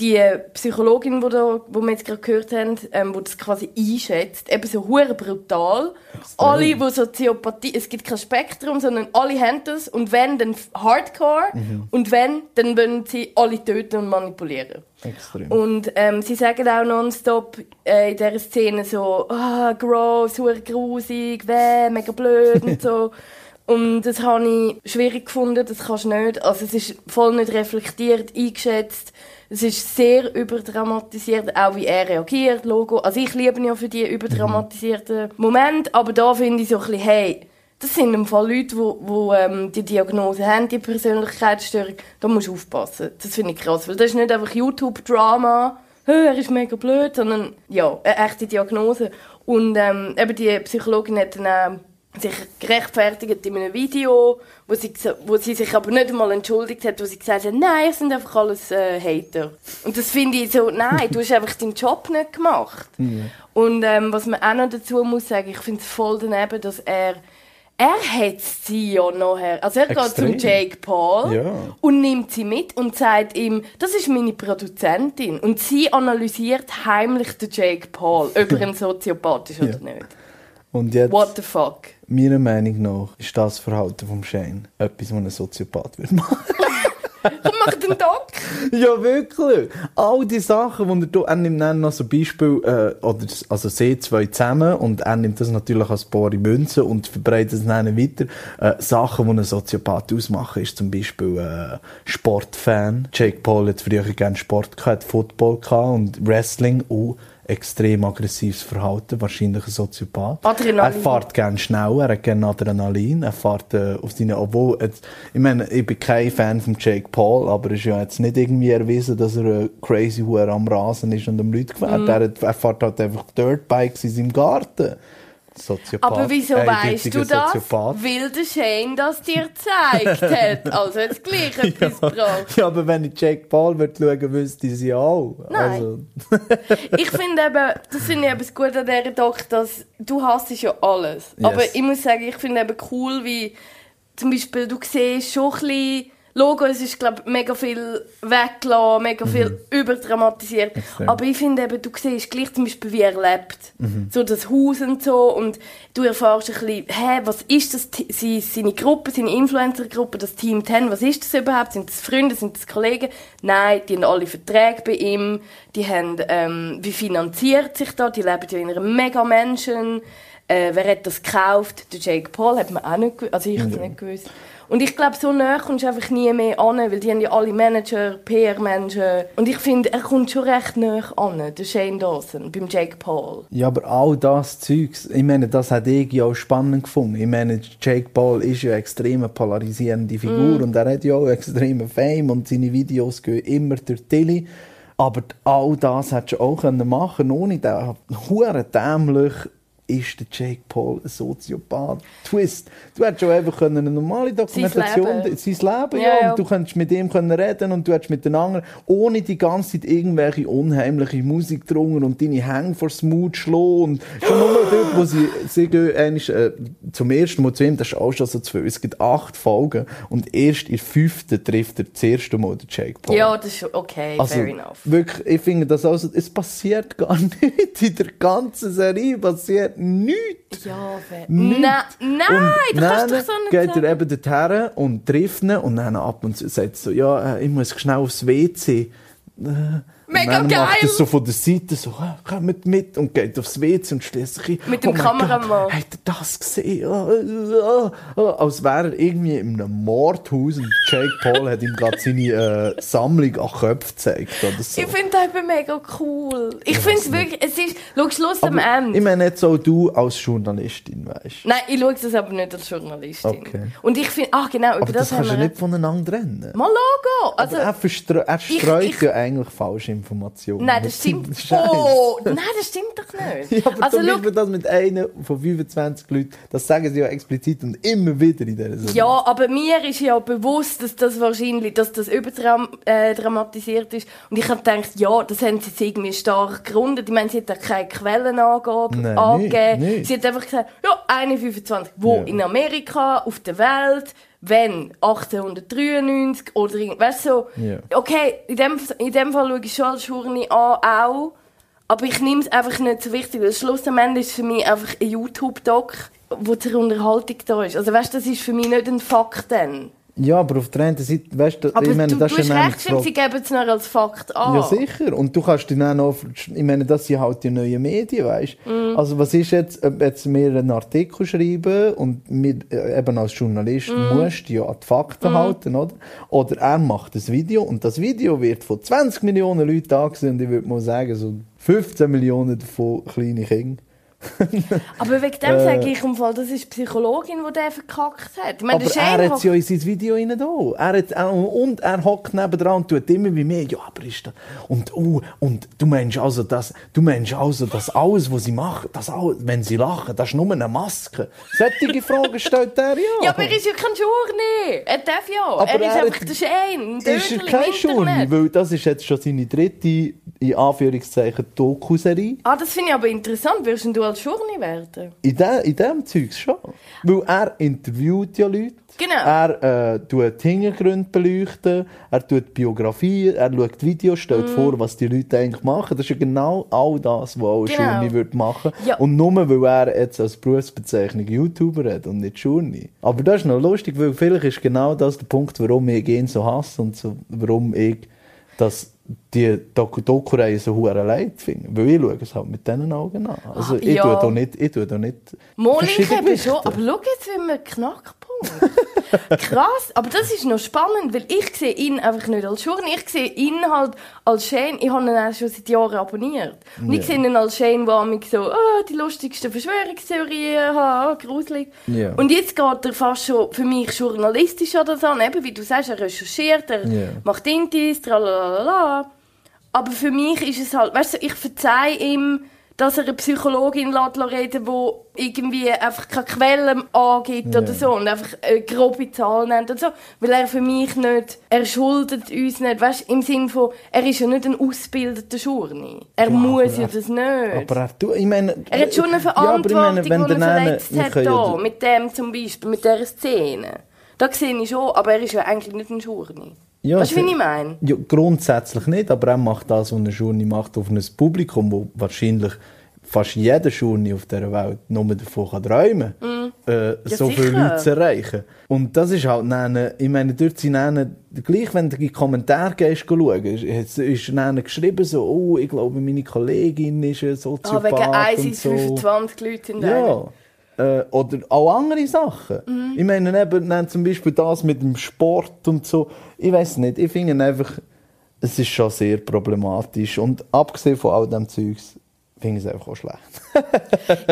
Die Psychologin, die, da, die wir jetzt gerade gehört haben, ähm, die das quasi einschätzt, eben so hure brutal. Alle, die Soziopathie, es gibt kein Spektrum, sondern alle haben das und wenn, dann Hardcore Mhm. und wenn, dann wollen sie alle töten und manipulieren. Extrem. Und ähm, sie sagen auch nonstop äh, in dieser Szene so, ah, gross, super grusig, weh, mega blöd und so. Und das habe ich schwierig gefunden, das kannst du nicht. Also es ist voll nicht reflektiert, eingeschätzt. Es ist sehr überdramatisiert, auch wie er reagiert, Logo. Also ich liebe ja für die überdramatisierten Momente, aber da finde ich so ein bisschen, hey, das sind im Fall Leute, die wo, ähm, die Diagnose haben, die Persönlichkeitsstörung. Da musst du aufpassen. Das finde ich krass, weil das ist nicht einfach YouTube-Drama, «Hä, er ist mega blöd, sondern ja, eine echte Diagnose. Und ähm, eben die Psychologin hat dann auch sich gerechtfertigt in einem Video, wo sie, wo sie sich aber nicht einmal entschuldigt hat, wo sie gesagt hat, nein, es sind einfach alles äh, Hater. Und das finde ich so, nein, du hast einfach deinen Job nicht gemacht. Und ähm, was man auch noch dazu muss sagen, ich finde es voll daneben, dass er er hat sie ja nachher. Also er geht Extrem. zum Jake Paul Ja. und nimmt sie mit und sagt ihm, das ist meine Produzentin. Und sie analysiert heimlich den Jake Paul, ob er ein Soziopath ist oder Ja. nicht. Und jetzt, What the fuck? meiner Meinung nach, ist das Verhalten vom Shane etwas, was ein Soziopath würde machen. Komm, mach den Doc! Ja, wirklich. All die Sachen, die er tut, er nimmt dann noch so Beispiel, äh, oder, also sie zwei zusammen, und er nimmt das natürlich als bare Münze und verbreitet es dann weiter. Äh, Sachen, die einen Soziopath ausmachen, ist zum Beispiel, äh, Sportfan. Jake Paul hat früher gerne Sport gehabt, Football gehabt und Wrestling, und extrem aggressives Verhalten, wahrscheinlich ein Soziopath. Adrenalin. Er fährt gerne schnell, er hat gerne Adrenalin, er fährt äh, auf seine, obwohl, jetzt, ich meine, ich bin kein Fan von Jake Paul, aber es ist ja jetzt nicht irgendwie erwiesen, dass er äh, crazy Huer am Rasen ist und am Leute gefährt. Mhm. Er, er fährt halt einfach Dirtbikes in seinem Garten. Soziopath. Aber wieso weißt du das? Soziopath. Weil der Shane das dir gezeigt hat. Also jetzt gleich etwas gebracht. Ja, aber wenn ich Jake Paul würde schauen, wüsste ich sie auch. Nein. Also, Ich finde eben, das finde ich eben das Gute an dieser Doc, dass du hasst ja alles. Yes. Aber ich muss sagen, ich finde eben cool, wie zum Beispiel du siehst schon ein bisschen, Logo, es ist glaube mega viel weggelassen, mega viel überdramatisiert. Mhm. Extrem. Aber ich finde eben, du siehst gleich zum Beispiel, wie er lebt. Mhm. So das Haus und so und du erfährst ein bisschen, hä, was ist das, sie- seine Gruppe, seine Influencer-Gruppe, das Team 10, was ist das überhaupt? Sind das Freunde, sind das Kollegen? Nein, die haben alle Verträge bei ihm, die haben, ähm, wie finanziert sich das? Die leben ja in einer Mega-Menschen. Äh, wer hat das gekauft? Der Jake Paul hat man auch nicht gewusst, also ich habe es nicht gewusst. Und ich glaube, so näher kommst du einfach nie mehr an, weil die haben ja alle Manager, PR-Menschen. Und ich finde, er kommt schon recht näher an, der Shane Dawson, beim Jake Paul. Ja, aber all das Zeugs, ich meine, das hat ich ja auch spannend gefunden. Ich meine, Jake Paul ist ja eine extrem polarisierende Figur Mm. und er hat ja auch extremen Fame und seine Videos gehen immer durch Tilly. Aber all das hättest du auch können machen ohne den huren dämlich ist der Jake Paul ein Soziopath? Twist. Du hättest schon einfach können eine normale Dokumentation, Leben. sein Leben, Ja, ja, und du könntest mit ihm können reden und du hättest miteinander, ohne die ganze Zeit irgendwelche unheimliche Musik drungen und deine Hänge vor Mut schlagen und schon nur dort, wo sie, sie gehen, einmal, äh, zum ersten Mal zu ihm, das ist auch schon so zu viel. Es gibt acht Folgen und erst in der fünften trifft er das erste Mal den Jake Paul. Ja, das ist okay, Also, fair enough. wirklich, ich finde das also, es passiert gar nichts. In der ganzen Serie passiert nichts. Ja. Nichts. Nein, nein, Und du kannst doch so nicht geht sagen. er eben dorthin und trifft ihn und dann ab und zu sagt so, ja, äh, ich muss schnell aufs WC. Äh, Mega und dann macht geil. so von der Seite so, «Ah, kommt mit und geht aufs WC und schließlich Mit dem mein Kameramann. Gott, Hat er das gesehen? Ah, ah, ah. Als wäre er irgendwie in einem Mordhaus und Jake Paul hat ihm gerade seine äh, Sammlung an Köpfen gezeigt oder so. Ich finde das eben mega cool. Ich finde es wirklich, es ist, schau, Schluss am Ende. ich meine jetzt auch du als Journalistin, weißt Nein, ich schaue das aber nicht als Journalistin. Okay. Und ich finde, ach genau, über Aber das, das kannst du nicht voneinander trennen. Mal Logo! Also, Aber er, er streut ich- ja eigentlich falsche Informationen. nein, das stimmt. Oh, nein, das stimmt doch nicht. Ja, aber also, Beispiel das mit einer von 25 Leuten, das sagen sie ja explizit und immer wieder in dieser Sendung. Ja, aber mir ist ja bewusst, dass das wahrscheinlich, dass das überdramatisiert äh, ist. Und ich habe gedacht, ja, das haben sie jetzt irgendwie stark gegründet. Ich meine, sie hat da keine Quellenangabe Nein, angegeben. nicht, nicht. Sie hat einfach gesagt, ja, eine 25. Wo? Ja. In Amerika, auf der Welt, wenn? 1893 oder irgend, weißt du, so. Ja. Okay, in dem, in dem Fall schaue ich schon als Journey an, auch. Aber ich nehme es einfach nicht so wichtig, weil Schluss am Ende ist für mich einfach ein YouTube-Doc, wo zur Unterhaltung da ist. Also weißt, das ist für mich nicht ein Fakt dann. Ja, aber auf der einen Seite, weißt du, Aber ich meine, du, das du ist ja recht, stimmt, sie geben es nur als Fakt an. Ja, sicher. Und du kannst dann auch ich meine, das sind halt die neuen Medien, weißt Mhm. Also, was ist jetzt, ob jetzt wir einen Artikel schreiben und wir, äh, eben als Journalist Mhm. musst du ja an die Fakten Mhm. halten, oder? Oder er macht ein Video und das Video wird von 20 Millionen Leuten angesehen und ich würde mal sagen, so 15 Millionen davon kleine Kinder. Aber wegen dem Äh. sage ich im Fall, das ist die Psychologin, die den verkackt hat. Ich meine, Aber der er hat ja in sein Video rein da. Er hat, er- und er hockt nebendran und tut immer wie mir, ja, aber ist das, und, oh, und du meinst also, dass, du meinst also, dass alles, was sie machen, das alles, wenn sie lachen, das ist nur eine Maske. Solche Fragen stellt er ja. Ja, aber er ist ja kein Journey. Er darf ja. Aber er ist er einfach hat- der Shane. Ist er kein Journey, weil das ist jetzt schon seine dritte, in Anführungszeichen, Doku-Serie. Ah, das finde ich aber interessant. Denn du als Journey werden? In, de, in dem Zeugs schon. Weil er interviewt ja Leute. Genau. Er äh, tut Hintergründe beleuchten, er tut Biografien, er schaut Videos, stellt Mhm. vor, was die Leute eigentlich machen. Das ist ja genau all das, was auch eine Genau. Journey würde machen Ja. Und nur weil er jetzt als Berufsbezeichnung YouTuber hat und nicht Journey. Aber das ist noch lustig, weil vielleicht ist genau das der Punkt, warum ich ihn so hasse und so, warum ich das die Doku- Doku-Reihe so hure leid finde. Weil ich schaue es halt mit diesen Augen an. Also Ah, ich ja. tue da nicht, ich tue da nicht ich verschiedene eben schon. Aber schau jetzt, wie wir Knackpunkt. Krass. Aber das ist noch spannend, weil ich sehe ihn einfach nicht als Journey. Ich sehe ihn halt als Shane. Ich habe ihn auch schon seit Jahren abonniert. Und ich Ja. sehe ihn als Shane, der mich so, ah, die lustigsten Verschwörungstheorien, ha, gruselig. Ja. Und jetzt geht er fast schon für mich journalistisch an das an. Eben, wie du sagst, er recherchiert, er Ja. macht Intis, tralalala. Aber für mich ist es halt, weißt du, ich verzeihe ihm, dass er eine Psychologin reden die irgendwie einfach keine Quellen angibt Ja. oder so und einfach grobe Zahl nennt und so. Weil er für mich nicht, er schuldet uns nicht, weißt du, im Sinn von, er ist ja nicht ein ausgebildeter Journey. Er Ja, muss ja er- das nicht. Aber er, ich meine, er hat schon eine Ja, aber ich Verantwortung, meine, wenn er verletzt hat, können ja da, mit dem zum Beispiel, mit dieser Szene. Da sehe ich schon, aber er ist ja eigentlich nicht ein Journey. Ja, weißt du, wie ich meine? Ja, grundsätzlich nicht, aber er macht das, was eine Journey macht, auf ein Publikum, wo wahrscheinlich fast jeder Journey auf dieser Welt nur davon kann träumen kann, äh, Ja, so viele sicher. Leute zu erreichen. Und das ist halt, dann, ich meine, dort sind dann, gleich wenn du in die Kommentare gehst, schauen, ist, ist dann geschrieben so, oh, ich glaube, meine Kollegin ist ein Ah, Soziopath wegen und 1 so. 25 Leute in der Ja. Äh, oder auch andere Sachen. Mhm. Ich meine eben zum Beispiel das mit dem Sport und so. Ich weiß nicht, ich finde einfach, es ist schon sehr problematisch. Und abgesehen von all dem Zeugs, finde ich es einfach auch schlecht.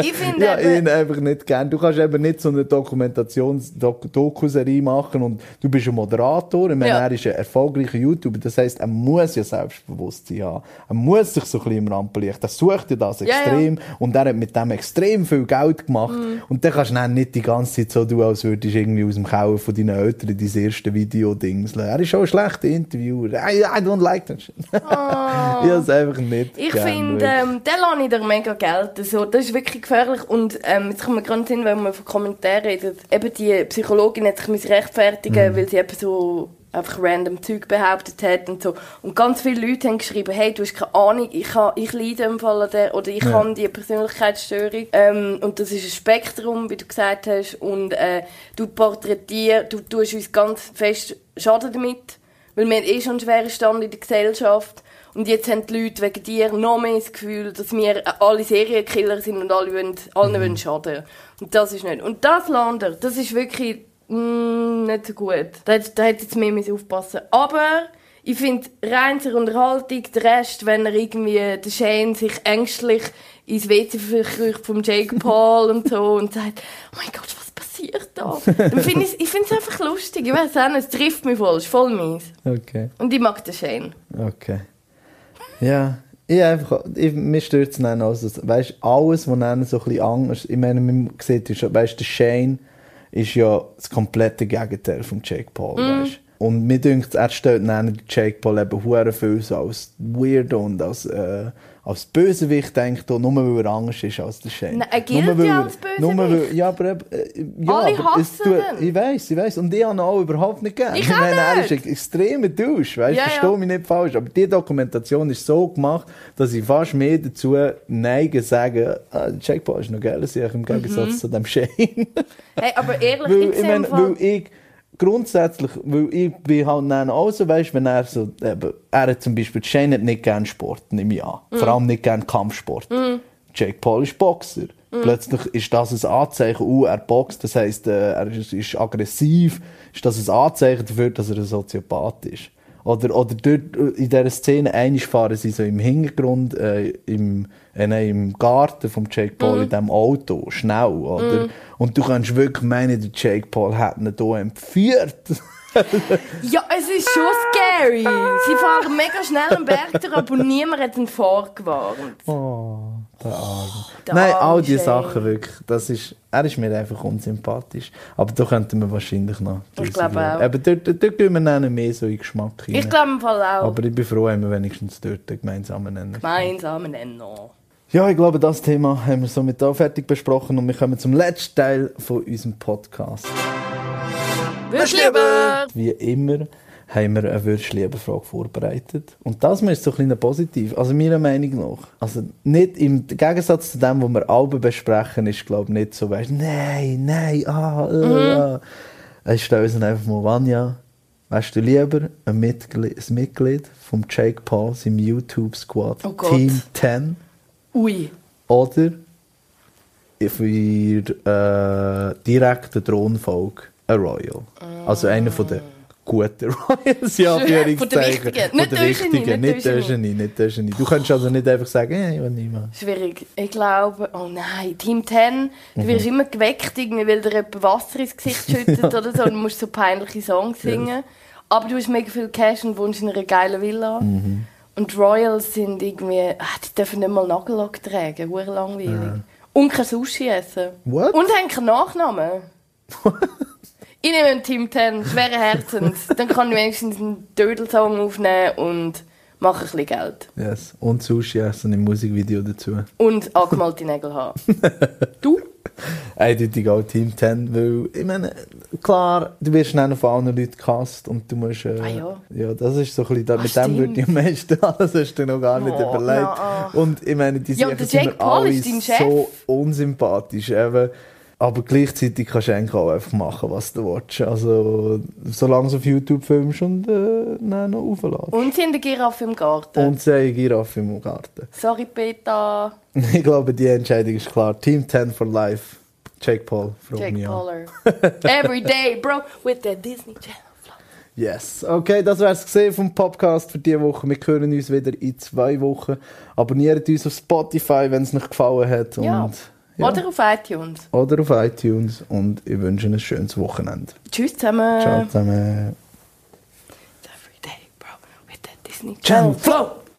Ich finde ja, ihn einfach nicht gern. Du kannst eben nicht so eine Dokumentations-Dokuserie machen und du bist ein Moderator. Ich meine, Ja. er ist ein erfolgreicher YouTuber. Das heisst, er muss ja Selbstbewusstsein haben. Er muss sich so ein bisschen im Rampenlicht. Er sucht ja das Ja, ja. extrem und er hat mit dem extrem viel Geld gemacht. Mhm. Und dann kannst du dann nicht die ganze Zeit so tun, als würdest du irgendwie aus dem Keller von deinen Eltern dein erste Video dingseln. Er ist schon ein schlechter Interviewer. I, I don't like that shit. ich habe es einfach nicht Oh. Ich finde, ähm, der lasse ich dir mega Geld. Also, das ist wirklich gefährlich. Und ähm, jetzt kommt mir gerade hin, wenn man von Kommentaren redet. Eben die Psychologin hat sich rechtfertigen, Mhm. weil sie eben so einfach random Zeug behauptet hat und so. Und ganz viele Leute haben geschrieben, hey, du hast keine Ahnung, ich, ha, ich leide im Fall an der, oder ich Ja. habe die Persönlichkeitsstörung. Ähm, und das ist ein Spektrum, wie du gesagt hast. Und äh, du porträtierst, du tust uns ganz fest Schaden damit. Weil wir haben eh schon einen schweren Stand in der Gesellschaft. Und jetzt haben die Leute wegen dir noch mehr das Gefühl, dass wir alle Serienkiller sind und alle wollen, allen Mhm. wollen schaden. Und das ist nicht. Und das Lander, das ist wirklich mm, nicht so gut. Da, da hätte jetzt mehr müssen aufpassen Aber ich finde, rein zur Unterhaltung, der Rest, wenn er irgendwie, der Shane sich ängstlich ins WC verkrücht vom Jake Paul und so und sagt, oh mein Gott, was passiert da? Dann find ich's- ich finde es einfach lustig. Ich weiß auch nicht, es trifft mich voll, es ist voll mies. Okay. Und ich mag den Shane. Okay. Ja, ich einfach, ich, mir stört es dann auch so, weißt, alles, was dann so ein bisschen anders, ich meine, man sieht schon, weißt, der Shane ist ja das komplette Gegenteil von Jake Paul, Mhm. weißt. Und mir denkt, er stellt dann Jake Paul eben hure viel so als Weirdo und als, äh, als Bösewicht denkt, nur weil er anders ist als der Shane. Nein, er gilt Nur weil ja als nur weil- Bösewicht. Ja, aber, äh, ja, Alle aber es tut- ich weiß, ich weiß. Und ich habe ihn auch überhaupt nicht gern. Ich meine, er ist ein extremer Dusch, weißt, Ja, versteh ja. mich nicht falsch. Aber die Dokumentation ist so gemacht, dass ich fast mehr dazu neige, sagen, ah, Jack Paul ist noch geil, sicher, im Gegensatz Mhm. zu dem Shane. Hey, aber ehrlich, weil, ich ich meine, weil ich grundsätzlich, weil ich bin halt dann auch so, weißt, wenn er so, eben, er hat zum Beispiel, Shane hat nicht gern Sport, nehme ich an. Mhm. Vor allem nicht gern Kampfsport. Mhm. Jake Paul ist Boxer. Mhm. Plötzlich ist das ein Anzeichen, uh, er boxt, das heisst, äh, er ist, ist aggressiv, ist das ein Anzeichen dafür, dass er ein Soziopath ist. Oder, oder dort, äh, in dieser Szene, einmal fahren sie so im Hintergrund, äh, im, äh, nein, im Garten von Jake Paul, Mhm. in diesem Auto, schnell, oder? Mhm. Und du kannst wirklich meinen, der Jake Paul hat ihn hier entführt. Ja, es ist schon scary. Sie fahren mega schnell am Berg durch, aber niemand hat ihn vorgewarnt. Oh, der Arme. Der Nein, all diese. Sachen wirklich. Das ist, er ist mir einfach unsympathisch. Aber da könnten wir wahrscheinlich noch. Ich glaube auch. Aber dort, dort, dort gehen wir dann mehr so in den Geschmack hinein. Ich glaube im Fall auch. Aber ich bin froh, haben wir wenigstens dort einen gemeinsamen Nenner. Gemeinsamen Nenner. Ja, ich glaube, das Thema haben wir somit auch fertig besprochen und wir kommen zum letzten Teil von unserem Podcast. Würschlieber! Wie immer haben wir eine Würschlieber-Frage vorbereitet. Und das ist so ein bisschen positiv, also meiner Meinung nach. Also nicht im Gegensatz zu dem, was wir alle besprechen, ist glaube ich nicht so, weißt nein, nein, ah, äh, Mhm. ah. Ich stelle uns einfach mal, Vanja, wärst du lieber ein Mitglied, ein Mitglied vom Jake Paul, seinem YouTube-Squad, Oh. Team 10, Ui. oder für äh, direkte Thronfolge ein Royal. Also einer von den guten Royals, ja, Anführungszeichen. Von der wichtigen, Genie, nicht Genie, nicht Genie. Du kannst also nicht einfach sagen, ja, ich will nicht mehr. Schwierig. Ich glaube, oh nein, Team 10, du Mhm. wirst immer geweckt, irgendwie, weil dir jemand Wasser ins Gesicht schüttet oder so. Du musst so peinliche Songs singen. Aber du hast mega viel Cash und wohnst in einer geilen Villa. Mhm. Und Royals sind irgendwie, ah, die dürfen nicht mal Nagellack tragen, hure langweilig. Und kein Sushi essen. What? Und haben keinen Nachnamen. ich nehme ein Team 10, schwere Herzens. Dann kann ich wenigstens einen Dödelsong aufnehmen und mache ein bisschen Geld. Yes. Und Sushi essen im Musikvideo dazu. Und angemalte Nägel haben. Eindeutig auch Team 10, weil, ich meine, klar, du wirst dann von allen Leuten gehasst und du musst, äh, Ah, ja. ja, das ist so ein bisschen, da, Ah, mit dem stimmt. würde ich am meisten, das hast du noch gar nicht Oh, überlegt. na. Und ich meine, die Ja, sind mir alle so unsympathisch, eben. Aber gleichzeitig kannst du eigentlich auch einfach machen, was du willst. Also, solange du auf YouTube filmst und äh, dann noch auflässt. Und sie haben eine Giraffe im Garten. Und sie haben eine Giraffe im Garten. Sorry, Peter. Ich glaube, die Entscheidung ist klar. Team 10 for life. Jake Paul, Jake. Pauler. Every day, bro, with the Disney Channel. Yes. Okay, das wär's gesehen vom Podcast für diese Woche. Wir hören uns wieder in zwei Wochen. Abonniert uns auf Spotify, wenn es euch gefallen hat. Ja. Und, ja. Oder auf iTunes. Oder auf iTunes. Und ich wünsche ein schönes Wochenende. Tschüss zusammen. Ciao zusammen. Disney Channel Flow.